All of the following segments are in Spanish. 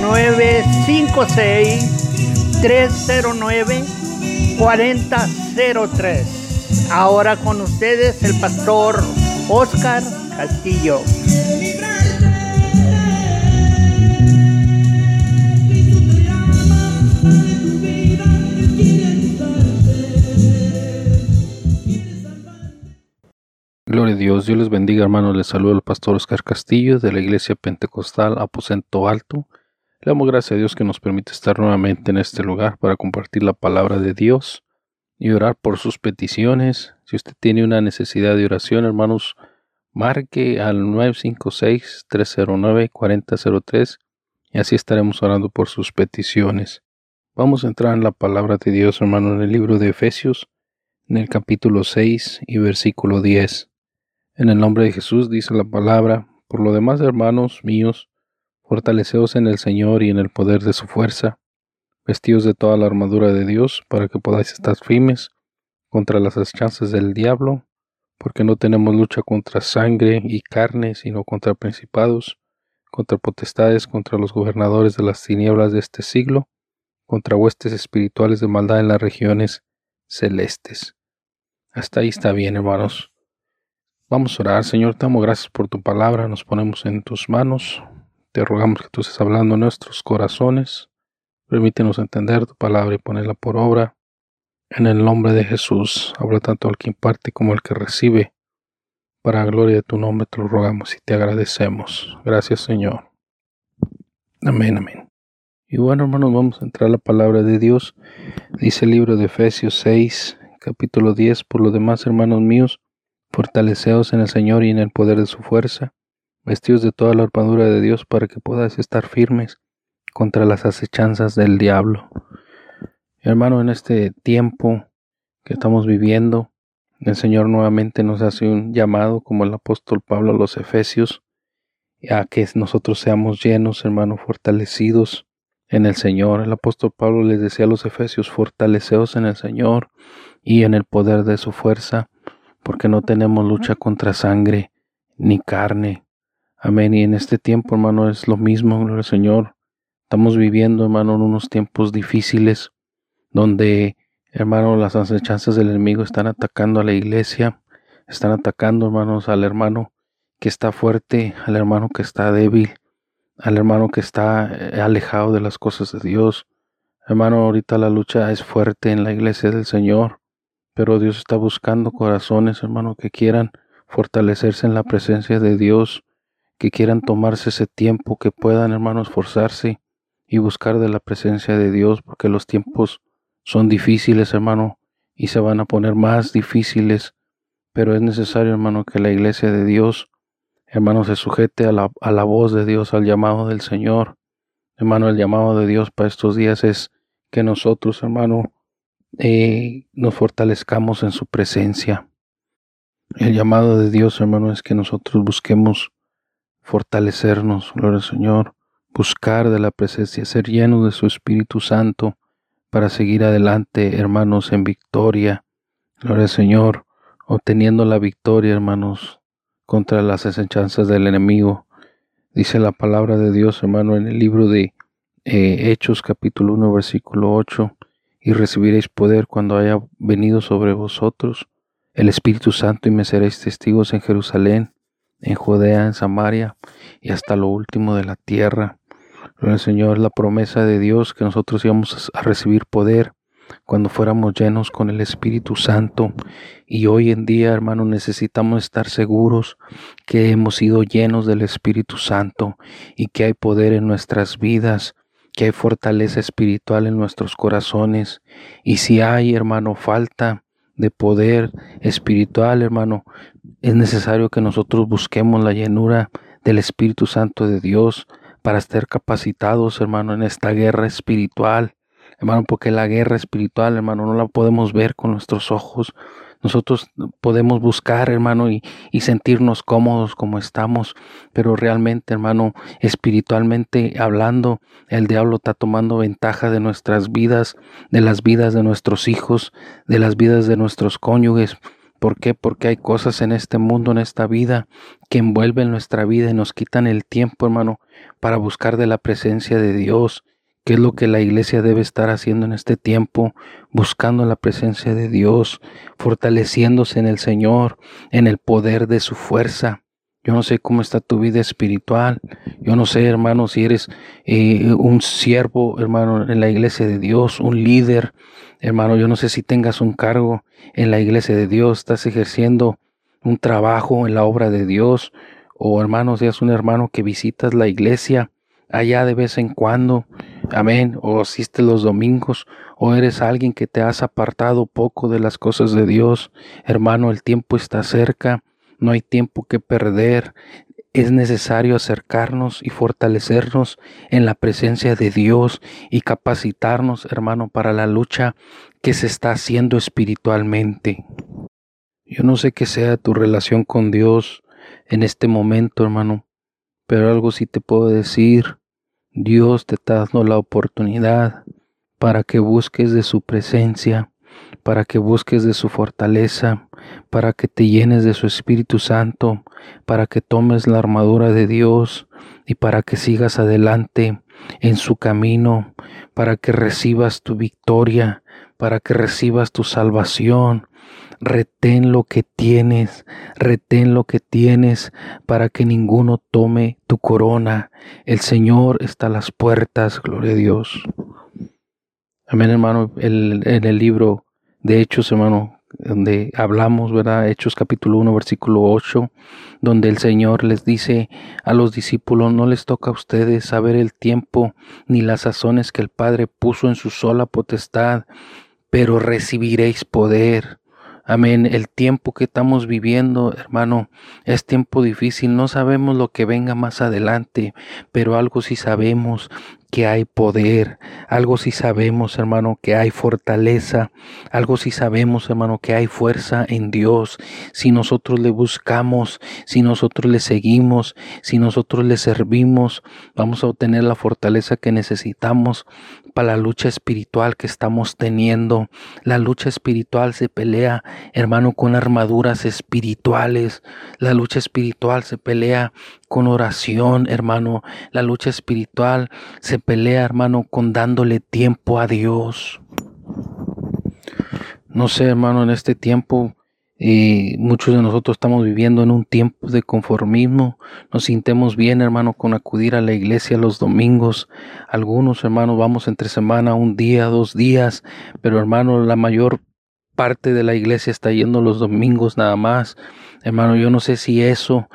956-309-4003. Ahora con ustedes el pastor Oscar Castillo. Gloria a Dios, Dios les bendiga hermanos, les saluda el pastor Oscar Castillo de la Iglesia Pentecostal Aposento Alto. Le damos gracias a Dios que nos permite estar nuevamente en este lugar para compartir la palabra de Dios y orar por sus peticiones. Si usted tiene una necesidad de oración, hermanos, marque al 956-309-4003 y así estaremos orando por sus peticiones. Vamos a entrar en la palabra de Dios, hermano, en el libro de Efesios, en el capítulo 6 y versículo 10. En el nombre de Jesús dice la palabra, por lo demás, hermanos míos, fortaleceos en el Señor y en el poder de su fuerza, vestidos de toda la armadura de Dios, para que podáis estar firmes contra las chances del diablo, porque no tenemos lucha contra sangre y carne, sino contra principados, contra potestades, contra los gobernadores de las tinieblas de este siglo, contra huestes espirituales de maldad en las regiones celestes. Hasta ahí está bien, hermanos. Vamos a orar, Señor, te damos gracias por tu palabra, nos ponemos en tus manos, te rogamos que tú estés hablando en nuestros corazones, permítenos entender tu palabra y ponerla por obra. En el nombre de Jesús, habla tanto el que imparte como el que recibe. Para la gloria de tu nombre te lo rogamos y te agradecemos. Gracias, Señor. Amén, amén. Y bueno, hermanos, vamos a entrar a la palabra de Dios. Dice el libro de Efesios 6, capítulo 10. Por lo demás, hermanos míos, Fortaleceos en el Señor y en el poder de su fuerza, vestidos de toda la armadura de Dios para que podáis estar firmes contra las acechanzas del diablo. Hermano, en este tiempo que estamos viviendo, el Señor nuevamente nos hace un llamado, como el apóstol Pablo a los Efesios, a que nosotros seamos llenos, hermano, fortalecidos en el Señor. El apóstol Pablo les decía a los Efesios, fortaleceos en el Señor y en el poder de su fuerza porque no tenemos lucha contra sangre ni carne. Amén. Y en este tiempo, hermano, es lo mismo, gloria al Señor. Estamos viviendo, hermano, en unos tiempos difíciles donde, hermano, las acechanzas del enemigo están atacando a la iglesia, están atacando, hermanos, al hermano que está fuerte, al hermano que está débil, al hermano que está eh, alejado de las cosas de Dios. Hermano, ahorita la lucha es fuerte en la iglesia del Señor. Pero Dios está buscando corazones, hermano, que quieran fortalecerse en la presencia de Dios, que quieran tomarse ese tiempo, que puedan, hermano, esforzarse y buscar de la presencia de Dios, porque los tiempos son difíciles, hermano, y se van a poner más difíciles, pero es necesario, hermano, que la iglesia de Dios, hermano, se sujete a la, a la voz de Dios, al llamado del Señor. Hermano, el llamado de Dios para estos días es que nosotros, hermano, eh, nos fortalezcamos en su presencia. El llamado de Dios, hermano, es que nosotros busquemos fortalecernos, gloria al Señor, buscar de la presencia, ser llenos de su Espíritu Santo para seguir adelante, hermanos, en victoria, gloria al Señor, obteniendo la victoria, hermanos, contra las asechanzas del enemigo. Dice la palabra de Dios, hermano, en el libro de eh, Hechos capítulo 1, versículo 8 y recibiréis poder cuando haya venido sobre vosotros el Espíritu Santo y me seréis testigos en Jerusalén, en Judea, en Samaria y hasta lo último de la tierra. El Señor, la promesa de Dios que nosotros íbamos a recibir poder cuando fuéramos llenos con el Espíritu Santo. Y hoy en día, hermano, necesitamos estar seguros que hemos sido llenos del Espíritu Santo y que hay poder en nuestras vidas que hay fortaleza espiritual en nuestros corazones. Y si hay, hermano, falta de poder espiritual, hermano, es necesario que nosotros busquemos la llenura del Espíritu Santo de Dios para estar capacitados, hermano, en esta guerra espiritual. Hermano, porque la guerra espiritual, hermano, no la podemos ver con nuestros ojos, nosotros podemos buscar, hermano, y, sentirnos cómodos como estamos, pero realmente, hermano, espiritualmente hablando, el diablo está tomando ventaja de nuestras vidas, de las vidas de nuestros hijos, de las vidas de nuestros cónyuges. ¿Por qué? Porque hay cosas en este mundo, en esta vida, que envuelven nuestra vida y nos quitan el tiempo, hermano, para buscar de la presencia de Dios ¿Qué es lo que la iglesia debe estar haciendo en este tiempo? Buscando la presencia de Dios, fortaleciéndose en el Señor, en el poder de su fuerza. Yo no sé cómo está tu vida espiritual. Yo no sé, hermano, si eres eh, un siervo, hermano, en la iglesia de Dios, un líder. Hermano, yo no sé si tengas un cargo en la iglesia de Dios, estás ejerciendo un trabajo en la obra de Dios. O hermano, seas un hermano que visitas la iglesia allá de vez en cuando. Amén. O asistes los domingos, o eres alguien que te has apartado poco de las cosas de Dios. Hermano, el tiempo está cerca, no hay tiempo que perder. Es necesario acercarnos y fortalecernos en la presencia de Dios y capacitarnos, hermano, para la lucha que se está haciendo espiritualmente. Yo no sé qué sea tu relación con Dios en este momento, hermano, pero algo sí te puedo decir. Dios te está dando la oportunidad para que busques de su presencia, para que busques de su fortaleza, para que te llenes de su Espíritu Santo, para que tomes la armadura de Dios y para que sigas adelante en su camino, para que recibas tu victoria, para que recibas tu salvación, retén lo que tienes, retén lo que tienes para que ninguno tome tu corona. El Señor está a las puertas, gloria a Dios. Amén, hermano. en el libro de Hechos, hermano, donde hablamos, ¿verdad? Hechos capítulo 1, versículo 8, donde el Señor les dice a los discípulos, no les toca a ustedes saber el tiempo ni las sazones que el Padre puso en su sola potestad, pero recibiréis poder Amén. El tiempo que estamos viviendo, hermano, es tiempo difícil. No sabemos lo que venga más adelante, pero algo sí sabemos que hay poder, algo sí sabemos, hermano, que hay fortaleza, algo sí sabemos, hermano, que hay fuerza en Dios. Si nosotros le buscamos, si nosotros le seguimos, si nosotros le servimos, vamos a obtener la fortaleza que necesitamos para la lucha espiritual que estamos teniendo. La lucha espiritual se pelea, hermano, con armaduras espirituales. La lucha espiritual se pelea con oración, hermano. La lucha espiritual se pelea, hermano, con dándole tiempo a Dios. No sé, hermano, en este tiempo y muchos de nosotros estamos viviendo en un tiempo de conformismo. Nos sintemos bien, hermano, con acudir a la iglesia los domingos. Algunos, hermanos, vamos entre semana, un día, dos días. Pero, hermano, la mayor parte de la iglesia está yendo los domingos nada más. Hermano, yo no sé si eso,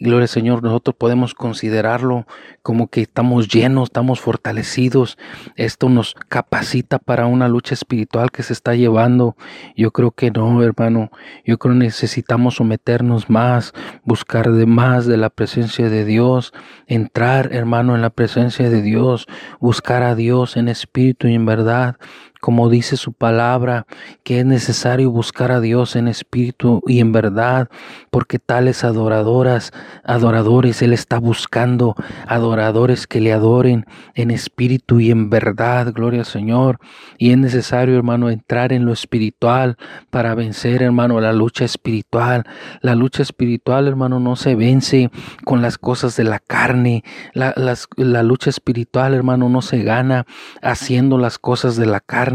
gloria al Señor, nosotros podemos considerarlo como que estamos llenos, estamos fortalecidos. Esto nos capacita para una lucha espiritual que se está llevando. Yo creo que no, hermano. Yo creo que necesitamos someternos más, buscar de más de la presencia de Dios, entrar, hermano, en la presencia de Dios, buscar a Dios en espíritu y en verdad como dice su palabra, que es necesario buscar a Dios en espíritu y en verdad, porque tales adoradoras, adoradores, Él está buscando adoradores que le adoren en espíritu y en verdad, gloria al Señor. Y es necesario, hermano, entrar en lo espiritual para vencer, hermano, la lucha espiritual. La lucha espiritual, hermano, no se vence con las cosas de la carne. La, lucha espiritual, hermano, no se gana haciendo las cosas de la carne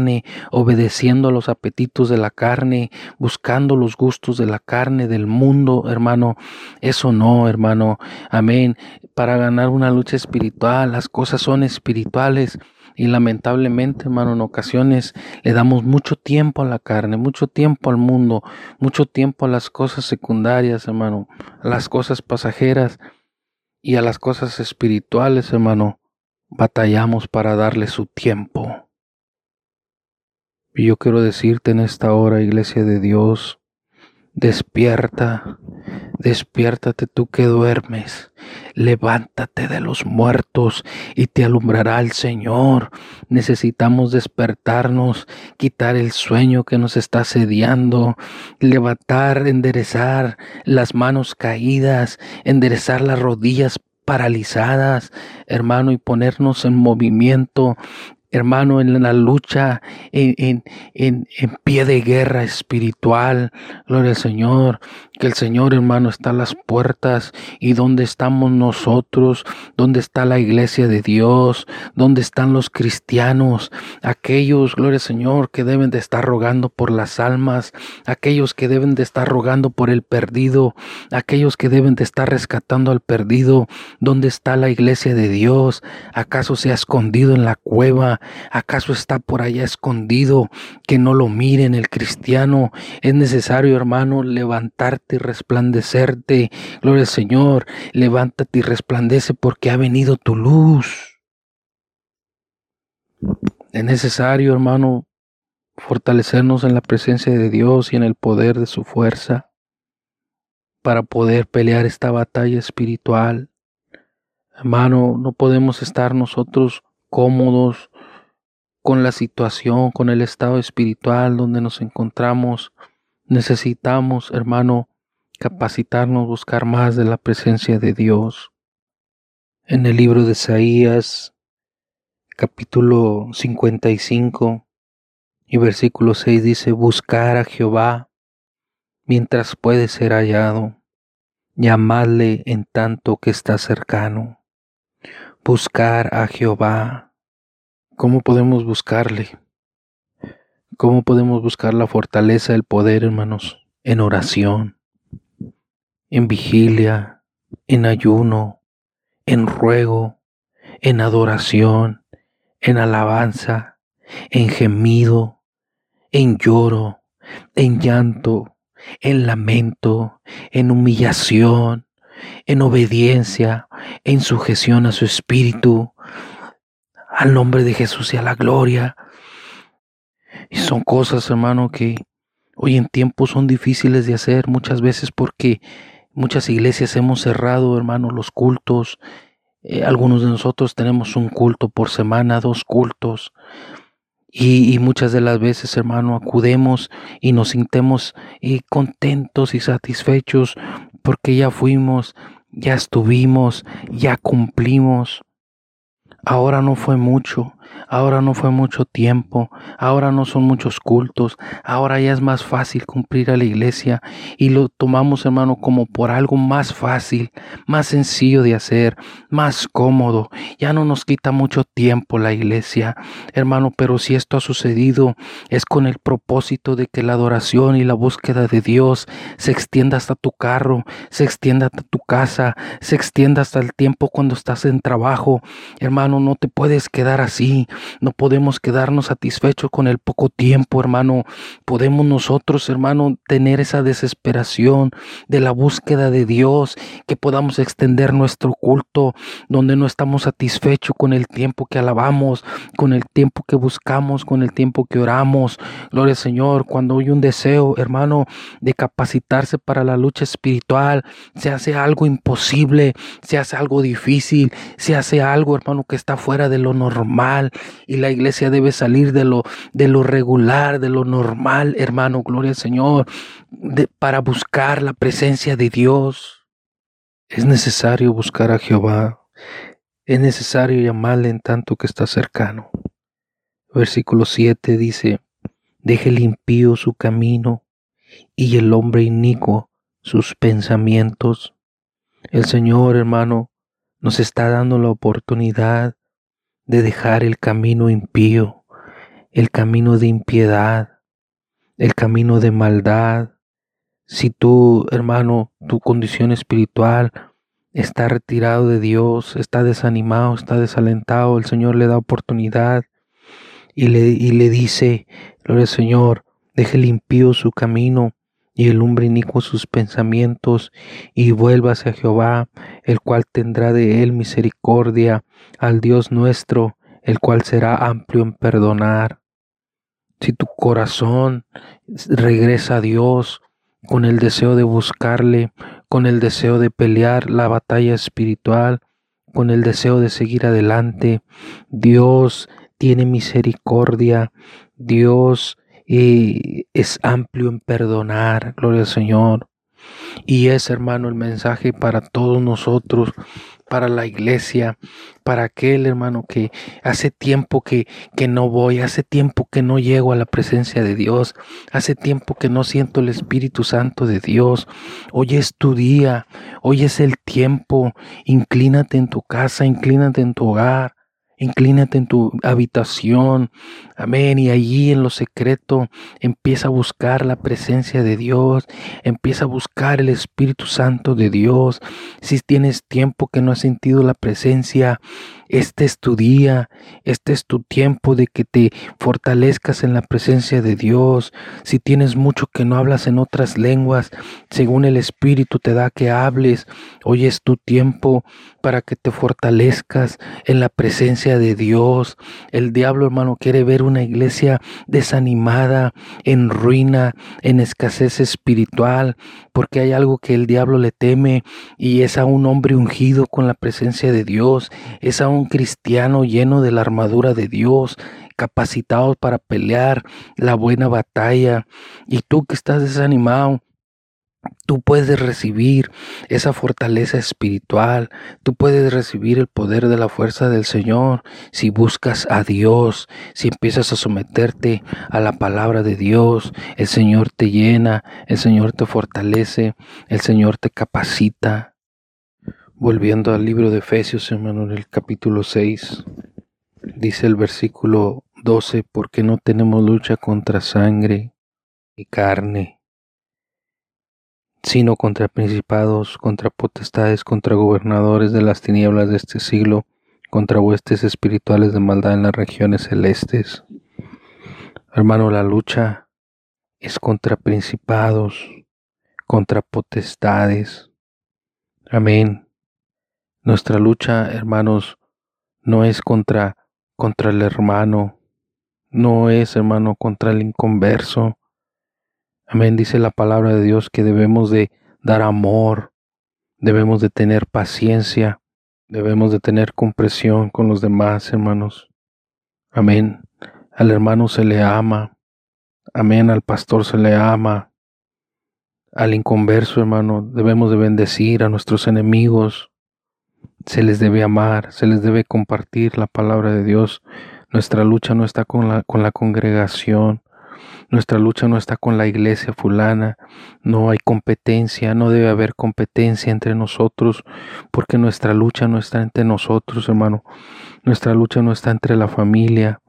obedeciendo a los apetitos de la carne, buscando los gustos de la carne, del mundo, hermano. Eso no, hermano. Amén. Para ganar una lucha espiritual, las cosas son espirituales. Y lamentablemente, hermano, en ocasiones le damos mucho tiempo a la carne, mucho tiempo al mundo, mucho tiempo a las cosas secundarias, hermano, a las cosas pasajeras y a las cosas espirituales, hermano. Batallamos para darle su tiempo. Y yo quiero decirte en esta hora, iglesia de Dios, despierta, Despiértate tú que duermes, levántate de los muertos y te alumbrará el Señor. Necesitamos despertarnos, quitar el sueño que nos está sediando, levantar, enderezar las manos caídas, enderezar las rodillas paralizadas, hermano, y ponernos en movimiento, hermano, en la lucha, en, en, en, pie de guerra espiritual. Gloria al Señor. Que el Señor, hermano, está a las puertas. ¿Y dónde estamos nosotros? ¿Dónde está la iglesia de Dios? ¿Dónde están los cristianos? Aquellos, gloria al Señor, que deben de estar rogando por las almas. Aquellos que deben de estar rogando por el perdido. Aquellos que deben de estar rescatando al perdido. ¿Dónde está la iglesia de Dios? ¿Acaso se ha escondido en la cueva? ¿Acaso está por allá escondido que no lo miren el cristiano? Es necesario, hermano, levantarte y resplandecerte. Gloria al Señor, levántate y resplandece porque ha venido tu luz. Es necesario, hermano, fortalecernos en la presencia de Dios y en el poder de su fuerza para poder pelear esta batalla espiritual. Hermano, no podemos estar nosotros cómodos con la situación, con el estado espiritual donde nos encontramos. Necesitamos, hermano, capacitarnos, buscar más de la presencia de Dios. En el libro de Isaías, capítulo 55 y versículo 6 dice, buscar a Jehová mientras puede ser hallado, llamadle en tanto que está cercano. Buscar a Jehová ¿Cómo podemos buscarle? ¿Cómo podemos buscar la fortaleza, el poder, hermanos? En oración, en vigilia, en ayuno, en ruego, en adoración, en alabanza, en gemido, en lloro, en llanto, en lamento, en humillación, en obediencia, en sujeción a su espíritu, al nombre de Jesús y a la gloria. Y son cosas, hermano, que hoy en tiempo son difíciles de hacer muchas veces porque muchas iglesias hemos cerrado, hermano, los cultos. Eh, algunos de nosotros tenemos un culto por semana, dos cultos. Y, muchas de las veces, hermano, acudemos y nos sintemos y contentos y satisfechos porque ya fuimos, ya estuvimos, ya cumplimos. Ahora no fue mucho, ahora no fue mucho tiempo, ahora no son muchos cultos, ahora ya es más fácil cumplir a la iglesia y lo tomamos hermano como por algo más fácil, más sencillo de hacer, más cómodo, ya no nos quita mucho tiempo la iglesia, hermano, pero si esto ha sucedido es con el propósito de que la adoración y la búsqueda de Dios se extienda hasta tu carro, se extienda hasta tu casa, se extienda hasta el tiempo cuando estás en trabajo, hermano no te puedes quedar así. No podemos quedarnos satisfechos con el poco tiempo, hermano. Podemos nosotros, hermano, tener esa desesperación de la búsqueda de Dios, que podamos extender nuestro culto donde no estamos satisfechos con el tiempo que alabamos, con el tiempo que buscamos, con el tiempo que oramos. Gloria al Señor, cuando hay un deseo, hermano, de capacitarse para la lucha espiritual, se hace algo imposible, se hace algo difícil, se hace algo, hermano, que está fuera de lo normal y la iglesia debe salir de lo, de lo regular, de lo normal, hermano, gloria al Señor, para buscar la presencia de Dios. Es necesario buscar a Jehová, es necesario llamarle en tanto que está cercano. Versículo 7 dice, deje limpio su camino y el hombre inicuo sus pensamientos. El Señor, hermano, nos está dando la oportunidad de dejar el camino impío, el camino de impiedad, el camino de maldad. Si tú, hermano, tu condición espiritual está retirado de Dios, está desanimado, está desalentado, el Señor le da oportunidad y le, y le dice, gloria al Señor, deje limpio su camino y el hombre inicuo sus pensamientos, y vuélvase a Jehová, el cual tendrá de él misericordia, al Dios nuestro, el cual será amplio en perdonar. Si tu corazón regresa a Dios con el deseo de buscarle, con el deseo de pelear la batalla espiritual, con el deseo de seguir adelante. Dios tiene misericordia, Dios eh, es amplio en perdonar, gloria al Señor. Y es, hermano, el mensaje para todos nosotros, para la iglesia, para aquel hermano que hace tiempo que, que no voy, hace tiempo que no llego a la presencia de Dios, hace tiempo que no siento el Espíritu Santo de Dios. Hoy es tu día, hoy es el tiempo. Inclínate en tu casa, inclínate en tu hogar. Inclínate en tu habitación, amén, y allí en lo secreto empieza a buscar la presencia de Dios, empieza a buscar el Espíritu Santo de Dios. Si tienes tiempo que no has sentido la presencia, este es tu día, este es tu tiempo de que te fortalezcas en la presencia de Dios. Si tienes mucho que no hablas en otras lenguas, según el Espíritu te da que hables, hoy es tu tiempo para que te fortalezcas en la presencia de Dios. El diablo, hermano, quiere ver una iglesia desanimada, en ruina, en escasez espiritual, porque hay algo que el diablo le teme y es a un hombre ungido con la presencia de Dios, es a un cristiano lleno de la armadura de Dios, capacitado para pelear la buena batalla. Y tú que estás desanimado, Tú puedes recibir esa fortaleza espiritual, tú puedes recibir el poder de la fuerza del Señor si buscas a Dios, si empiezas a someterte a la palabra de Dios, el Señor te llena, el Señor te fortalece, el Señor te capacita. Volviendo al libro de Efesios, hermano, en el capítulo 6, dice el versículo 12, porque no tenemos lucha contra sangre y carne, sino contra principados, contra potestades, contra gobernadores de las tinieblas de este siglo, contra huestes espirituales de maldad en las regiones celestes. Hermano, la lucha es contra principados, contra potestades. Amén nuestra lucha, hermanos, no es contra contra el hermano, no es, hermano, contra el inconverso. Amén, dice la palabra de Dios que debemos de dar amor, debemos de tener paciencia, debemos de tener compresión con los demás, hermanos. Amén. Al hermano se le ama. Amén. Al pastor se le ama. Al inconverso, hermano, debemos de bendecir a nuestros enemigos. Se les debe amar, se les debe compartir la palabra de Dios. Nuestra lucha no está con la, con la congregación, nuestra lucha no está con la iglesia fulana, no hay competencia, no debe haber competencia entre nosotros, porque nuestra lucha no está entre nosotros, hermano. Nuestra lucha no está entre la familia.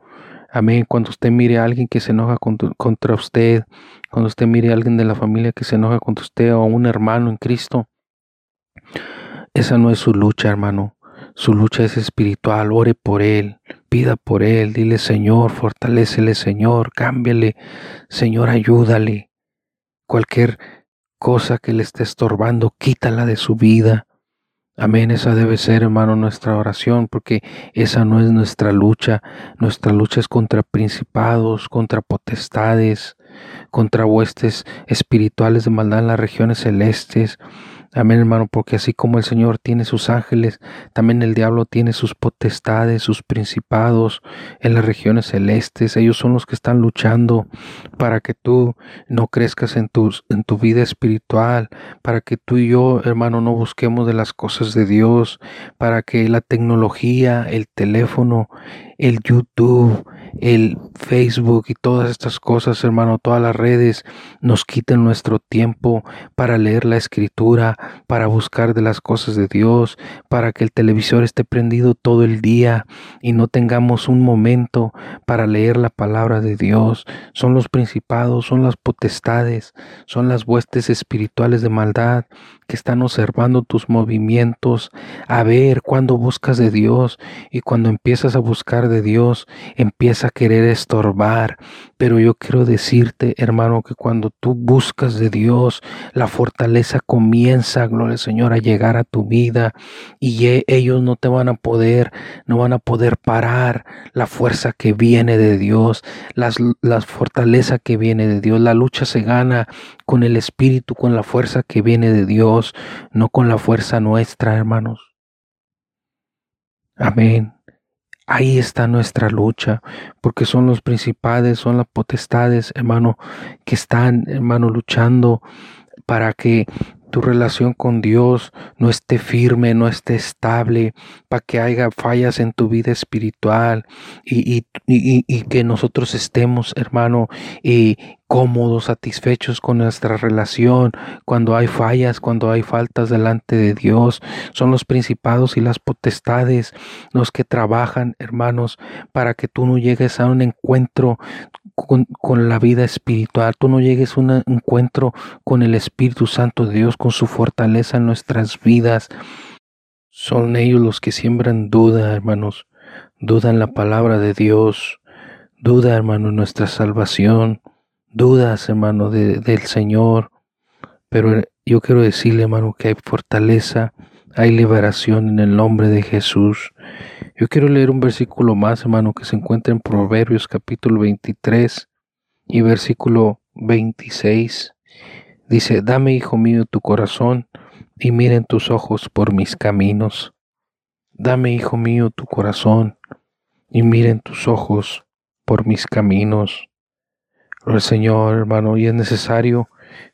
Amén. Cuando usted mire a alguien que se enoja contra usted, cuando usted mire a alguien de la familia que se enoja contra usted o a un hermano en Cristo, esa no es su lucha, hermano. Su lucha es espiritual. Ore por él, pida por él. Dile, Señor, fortalecele, Señor, cámbiale. Señor, ayúdale. Cualquier cosa que le esté estorbando, quítala de su vida. Amén, esa debe ser, hermano, nuestra oración, porque esa no es nuestra lucha. Nuestra lucha es contra principados, contra potestades, contra huestes espirituales de maldad en las regiones celestes. Amén, hermano, porque así como el Señor tiene sus ángeles, también el diablo tiene sus potestades, sus principados en las regiones celestes. Ellos son los que están luchando para que tú no crezcas en tu, en tu vida espiritual, para que tú y yo, hermano, no busquemos de las cosas de Dios, para que la tecnología, el teléfono, el YouTube, el Facebook y todas estas cosas, hermano, todas las redes nos quiten nuestro tiempo para leer la escritura, para buscar de las cosas de Dios, para que el televisor esté prendido todo el día y no tengamos un momento para leer la palabra de Dios. Son los principados, son las potestades, son las huestes espirituales de maldad que están observando tus movimientos, a ver cuando buscas de Dios y cuando empiezas a buscar de Dios, empieza a querer estorbar. Pero yo quiero decirte, hermano, que cuando tú buscas de Dios, la fortaleza comienza gloria al Señor, a llegar a tu vida y ellos no te van a poder, no van a poder parar la fuerza que viene de Dios, las, la fortaleza que viene de Dios. La lucha se gana con el Espíritu, con la fuerza que viene de Dios, no con la fuerza nuestra, hermanos. Amén. Ahí está nuestra lucha, porque son los principales, son las potestades, hermano, que están, hermano, luchando para que tu relación con Dios no esté firme, no esté estable, para que haya fallas en tu vida espiritual y, y, y, que nosotros estemos, hermano, y cómodos, satisfechos con nuestra relación, cuando hay fallas, cuando hay faltas delante de Dios. Son los principados y las potestades los que trabajan, hermanos, para que tú no llegues a un encuentro con, la vida espiritual, tú no llegues a un encuentro con el Espíritu Santo de Dios, con su fortaleza en nuestras vidas. Son ellos los que siembran duda, hermanos, duda en la palabra de Dios, duda, hermano, en nuestra salvación, dudas, hermano, de, del Señor. Pero yo quiero decirle, hermano, que hay fortaleza, hay liberación en el nombre de Jesús. Yo quiero leer un versículo más, hermano, que se encuentra en Proverbios capítulo 23 y versículo 26. Dice, dame, hijo mío, tu corazón y miren tus ojos por mis caminos. Dame, hijo mío, tu corazón y miren tus ojos por mis caminos. El Señor, hermano, y es necesario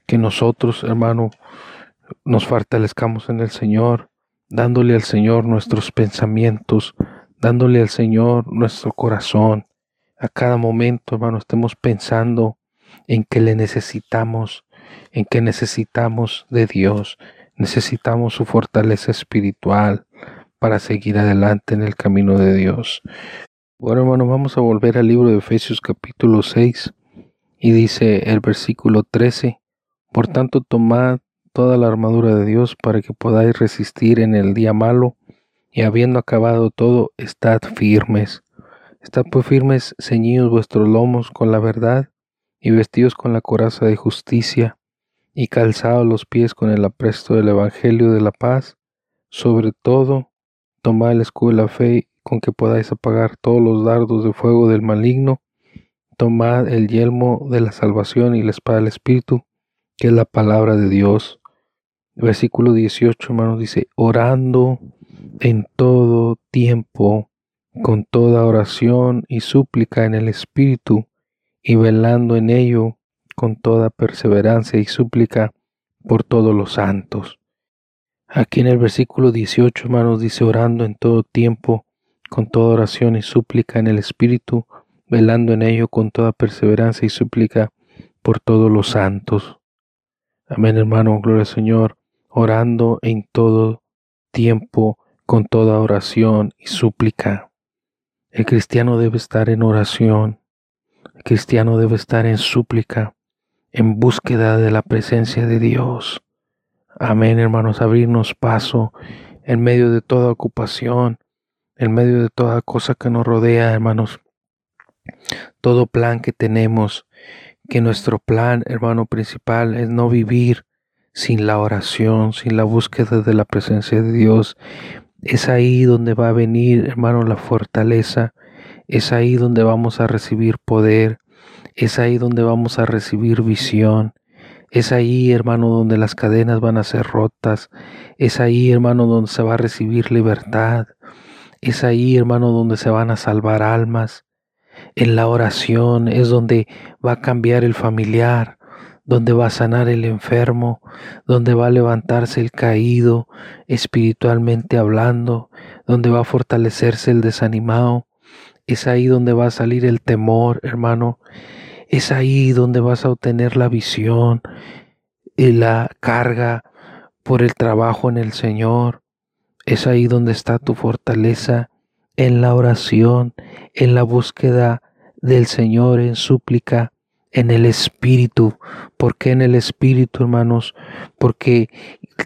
que nosotros, hermano, nos fortalezcamos en el Señor, dándole al Señor nuestros pensamientos, dándole al Señor nuestro corazón. A cada momento, hermano, estemos pensando en que le necesitamos, en que necesitamos de Dios, necesitamos su fortaleza espiritual para seguir adelante en el camino de Dios. Bueno, hermano, vamos a volver al libro de Efesios capítulo 6 y dice el versículo 13, por tanto tomad toda la armadura de Dios para que podáis resistir en el día malo y habiendo acabado todo, estad firmes. Estad pues firmes, ceñidos vuestros lomos con la verdad, y vestidos con la coraza de justicia, y calzados los pies con el apresto del Evangelio de la paz. Sobre todo, tomad el escudo de la fe con que podáis apagar todos los dardos de fuego del maligno. Tomad el yelmo de la salvación y la espada del Espíritu, que es la palabra de Dios. Versículo 18, hermanos, dice, orando en todo tiempo, con toda oración y súplica en el Espíritu, y velando en ello con toda perseverancia y súplica por todos los santos. Aquí en el versículo 18, hermanos, dice orando en todo tiempo, con toda oración y súplica en el Espíritu, velando en ello con toda perseverancia y súplica por todos los santos. Amén, hermano, gloria al Señor, orando en todo tiempo, con toda oración y súplica. El cristiano debe estar en oración, el cristiano debe estar en súplica, en búsqueda de la presencia de Dios. Amén, hermanos, abrirnos paso en medio de toda ocupación, en medio de toda cosa que nos rodea, hermanos. Todo plan que tenemos, que nuestro plan, hermano principal, es no vivir sin la oración, sin la búsqueda de la presencia de Dios, es ahí donde va a venir, hermano, la fortaleza. Es ahí donde vamos a recibir poder. Es ahí donde vamos a recibir visión. Es ahí, hermano, donde las cadenas van a ser rotas. Es ahí, hermano, donde se va a recibir libertad. Es ahí, hermano, donde se van a salvar almas. En la oración es donde va a cambiar el familiar, donde va a sanar el enfermo, donde va a levantarse el caído espiritualmente hablando, donde va a fortalecerse el desanimado. Es ahí donde va a salir el temor, hermano. Es ahí donde vas a obtener la visión y la carga por el trabajo en el Señor. Es ahí donde está tu fortaleza en la oración, en la búsqueda del Señor, en súplica en el Espíritu. ¿Por qué en el Espíritu, hermanos? Porque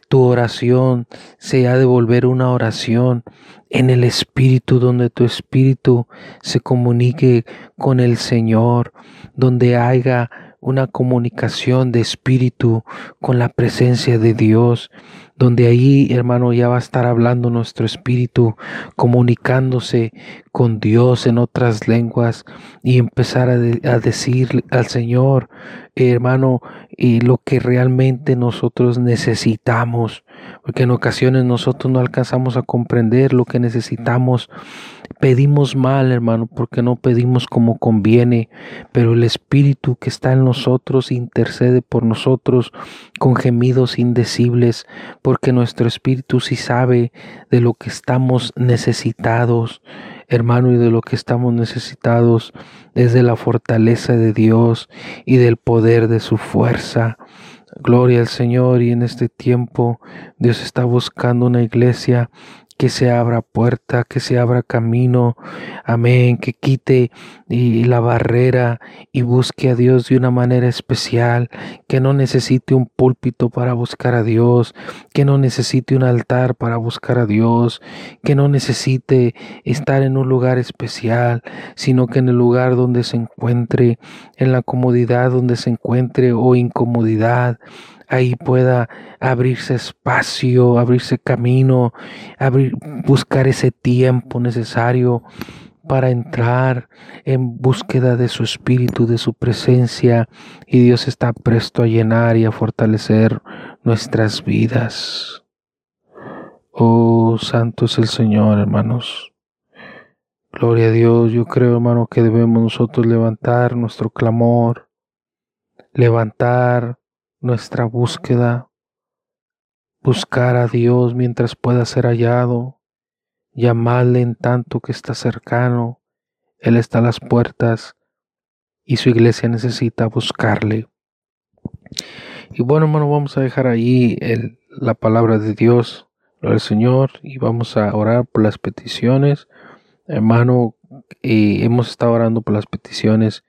tu oración se ha de volver una oración en el Espíritu, donde tu Espíritu se comunique con el Señor, donde haya una comunicación de espíritu con la presencia de Dios, donde ahí, hermano, ya va a estar hablando nuestro espíritu, comunicándose con Dios en otras lenguas y empezar a, decir al Señor, hermano, y lo que realmente nosotros necesitamos, porque en ocasiones nosotros no alcanzamos a comprender lo que necesitamos. Pedimos mal, hermano, porque no pedimos como conviene, pero el Espíritu que está en nosotros intercede por nosotros con gemidos indecibles, porque nuestro Espíritu sí sabe de lo que estamos necesitados, hermano, y de lo que estamos necesitados es de la fortaleza de Dios y del poder de su fuerza. Gloria al Señor y en este tiempo Dios está buscando una iglesia que se abra puerta, que se abra camino, amén, que quite la barrera y busque a Dios de una manera especial, que no necesite un púlpito para buscar a Dios, que no necesite un altar para buscar a Dios, que no necesite estar en un lugar especial, sino que en el lugar donde se encuentre, en la comodidad donde se encuentre o incomodidad, ahí pueda abrirse espacio, abrirse camino, abrir, buscar ese tiempo necesario para entrar en búsqueda de su espíritu, de su presencia, y Dios está presto a llenar y a fortalecer nuestras vidas. Oh, santo es el Señor, hermanos. Gloria a Dios, yo creo, hermano, que debemos nosotros levantar nuestro clamor, levantar nuestra búsqueda, buscar a Dios mientras pueda ser hallado, llamarle en tanto que está cercano, Él está a las puertas y su iglesia necesita buscarle. Y bueno, hermano, vamos a dejar ahí la palabra de Dios, del Señor, y vamos a orar por las peticiones. Hermano, y hemos estado orando por las peticiones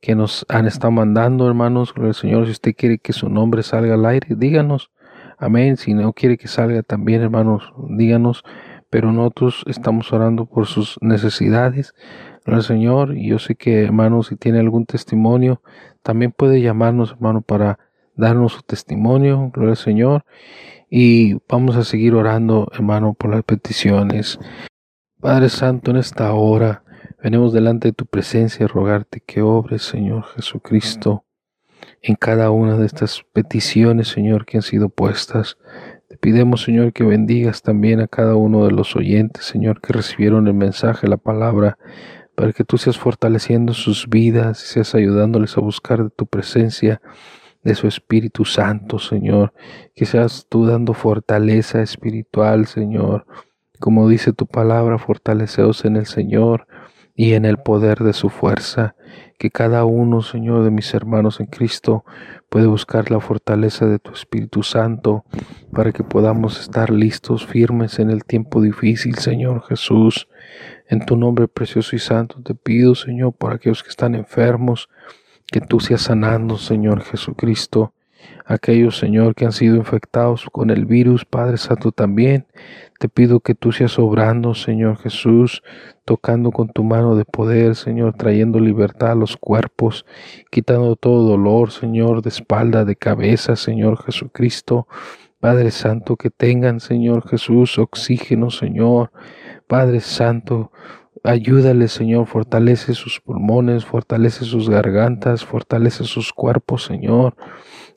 que nos han estado mandando, hermanos, el Señor. Si usted quiere que su nombre salga al aire, díganos. Amén. Si no quiere que salga también, hermanos, díganos. Pero nosotros estamos orando por sus necesidades, el Señor. Y yo sé que, hermanos, si tiene algún testimonio, también puede llamarnos, hermano, para darnos su testimonio, gloria al Señor. Y vamos a seguir orando, hermano, por las peticiones. Padre Santo, en esta hora, Venimos delante de tu presencia a rogarte que obres, Señor Jesucristo, en cada una de estas peticiones, Señor, que han sido puestas. Te pidemos, Señor, que bendigas también a cada uno de los oyentes, Señor, que recibieron el mensaje, la palabra, para que tú seas fortaleciendo sus vidas y seas ayudándoles a buscar de tu presencia, de su Espíritu Santo, Señor. Que seas tú dando fortaleza espiritual, Señor. Como dice tu palabra, fortaleceos en el Señor y en el poder de su fuerza, que cada uno, Señor, de mis hermanos en Cristo puede buscar la fortaleza de tu Espíritu Santo para que podamos estar listos, firmes en el tiempo difícil, Señor Jesús. En tu nombre precioso y santo te pido, Señor, por aquellos que están enfermos, que tú seas sanando, Señor Jesucristo aquellos, Señor, que han sido infectados con el virus, Padre Santo, también. Te pido que tú seas obrando, Señor Jesús, tocando con tu mano de poder, Señor, trayendo libertad a los cuerpos, quitando todo dolor, Señor, de espalda, de cabeza, Señor Jesucristo. Padre Santo, que tengan, Señor Jesús, oxígeno, Señor. Padre Santo, Ayúdale, Señor, fortalece sus pulmones, fortalece sus gargantas, fortalece sus cuerpos, Señor.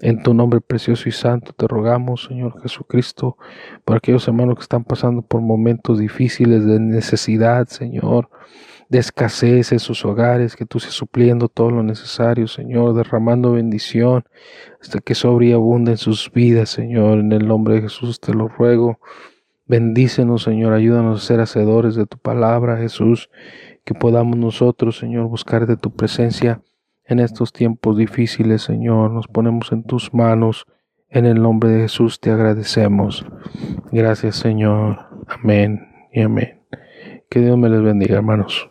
En tu nombre precioso y santo te rogamos, Señor Jesucristo, por aquellos hermanos que están pasando por momentos difíciles de necesidad, Señor, de escasez en sus hogares, que tú seas supliendo todo lo necesario, Señor, derramando bendición hasta que sobre en sus vidas, Señor. En el nombre de Jesús te lo ruego. Bendícenos, Señor, ayúdanos a ser hacedores de tu palabra, Jesús, que podamos nosotros, Señor, buscar de tu presencia en estos tiempos difíciles, Señor. Nos ponemos en tus manos. En el nombre de Jesús te agradecemos. Gracias, Señor. Amén y amén. Que Dios me les bendiga, hermanos.